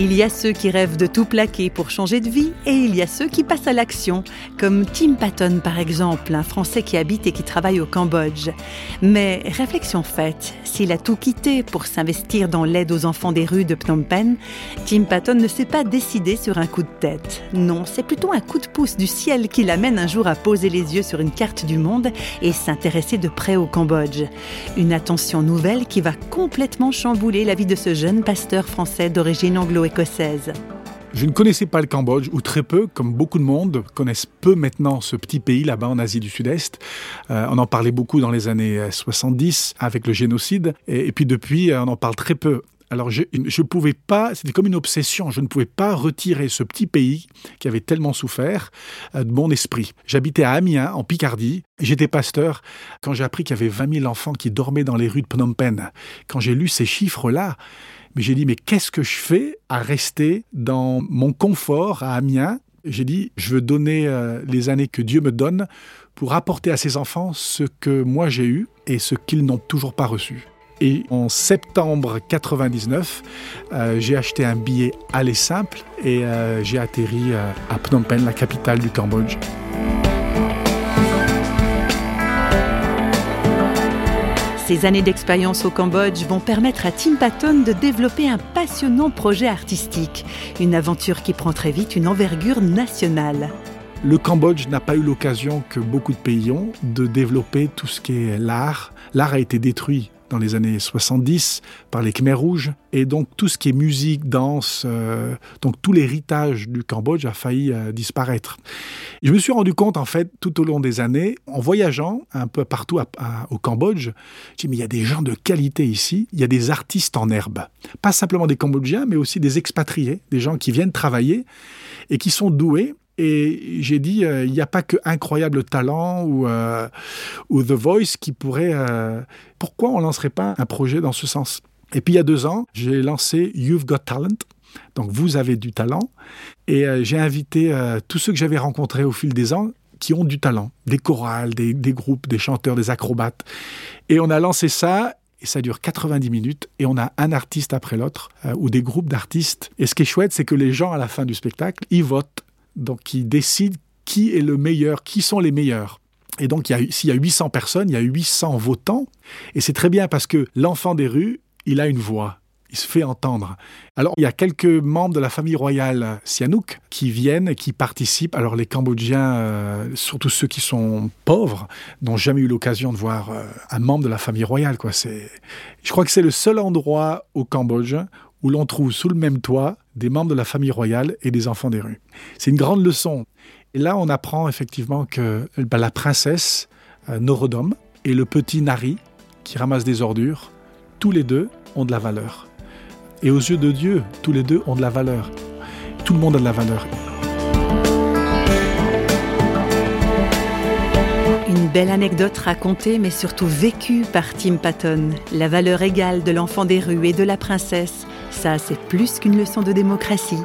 Il y a ceux qui rêvent de tout plaquer pour changer de vie et il y a ceux qui passent à l'action, comme Tim Patton par exemple, un Français qui habite et qui travaille au Cambodge. Mais réflexion faite, s'il a tout quitté pour s'investir dans l'aide aux enfants des rues de Phnom Penh, Tim Patton ne s'est pas décidé sur un coup de tête. Non, c'est plutôt un coup de pouce du ciel qui l'amène un jour à poser les yeux sur une carte du monde et s'intéresser de près au Cambodge. Une attention nouvelle qui va complètement chambouler la vie de ce jeune pasteur français d'origine anglo Je ne connaissais pas le Cambodge, ou très peu, comme beaucoup de monde connaissent peu maintenant ce petit pays là-bas en Asie du Sud-Est. Euh, on en parlait beaucoup dans les années 70 avec le génocide, et, et puis depuis, on en parle très peu. Alors je ne pouvais pas, c'était comme une obsession, je ne pouvais pas retirer ce petit pays qui avait tellement souffert euh, de mon esprit. J'habitais à Amiens, en Picardie, j'étais pasteur. Quand j'ai appris qu'il y avait 20 000 enfants qui dormaient dans les rues de Phnom Penh, quand j'ai lu ces chiffres-là, mais j'ai dit, mais qu'est-ce que je fais à rester dans mon confort à Amiens? J'ai dit, je veux donner euh, les années que Dieu me donne pour apporter à ces enfants ce que moi j'ai eu et ce qu'ils n'ont toujours pas reçu. Et en septembre 99, euh, j'ai acheté un billet aller simple et euh, j'ai atterri euh, à Phnom Penh, la capitale du Cambodge. Ces années d'expérience au Cambodge vont permettre à Tim Patton de développer un passionnant projet artistique, une aventure qui prend très vite une envergure nationale. Le Cambodge n'a pas eu l'occasion que beaucoup de pays ont de développer tout ce qui est l'art. L'art a été détruit dans les années 70 par les Khmers rouges. Et donc tout ce qui est musique, danse, euh, donc tout l'héritage du Cambodge a failli euh, disparaître. je me suis rendu compte en fait tout au long des années, en voyageant un peu partout au Cambodge, j'ai dit mais il y a des gens de qualité ici, il y a des artistes en herbe. Pas simplement des Cambodgiens, mais aussi des expatriés, des gens qui viennent travailler et qui sont doués et j'ai dit, euh, il n'y a pas que Incroyable Talent ou, euh, The Voice qui pourrait... Euh, pourquoi on ne lancerait pas un projet dans ce sens? Et puis il y a deux ans, j'ai lancé You've Got Talent. Donc vous avez du talent. Et j'ai invité tous ceux que j'avais rencontrés au fil des ans qui ont du talent, des chorales, des, des, groupes, des chanteurs, des acrobates. Et on a lancé ça et ça dure 90 minutes et on a un artiste après l'autre ou des groupes d'artistes. Et ce qui est chouette, c'est que les gens à la fin du spectacle, ils votent donc qui décide qui est le meilleur, qui sont les meilleurs. Et donc, s'il y a 800 personnes, il y a 800 votants. Et c'est très bien parce que l'enfant des rues, il a une voix. Il se fait entendre. Alors, il y a quelques membres de la famille royale Sihanouk qui viennent qui participent. Alors, les Cambodgiens, euh, surtout ceux qui sont pauvres, n'ont jamais eu l'occasion de voir euh, un membre de la famille royale. Je crois que c'est le seul endroit au Cambodge où l'on trouve sous le même toit des membres de la famille royale et des enfants des rues. C'est une grande leçon. Et là, on apprend effectivement que bah, la princesse euh, Norodom et le petit Nari, qui ramasse des ordures, tous les deux ont de la valeur. Et aux yeux de Dieu, tous les deux ont de la valeur. Tout le monde a de la valeur. Une belle anecdote racontée mais surtout vécue par Tim Patton. La valeur égale de l'enfant des rues et de la princesse, ça c'est plus qu'une leçon de démocratie,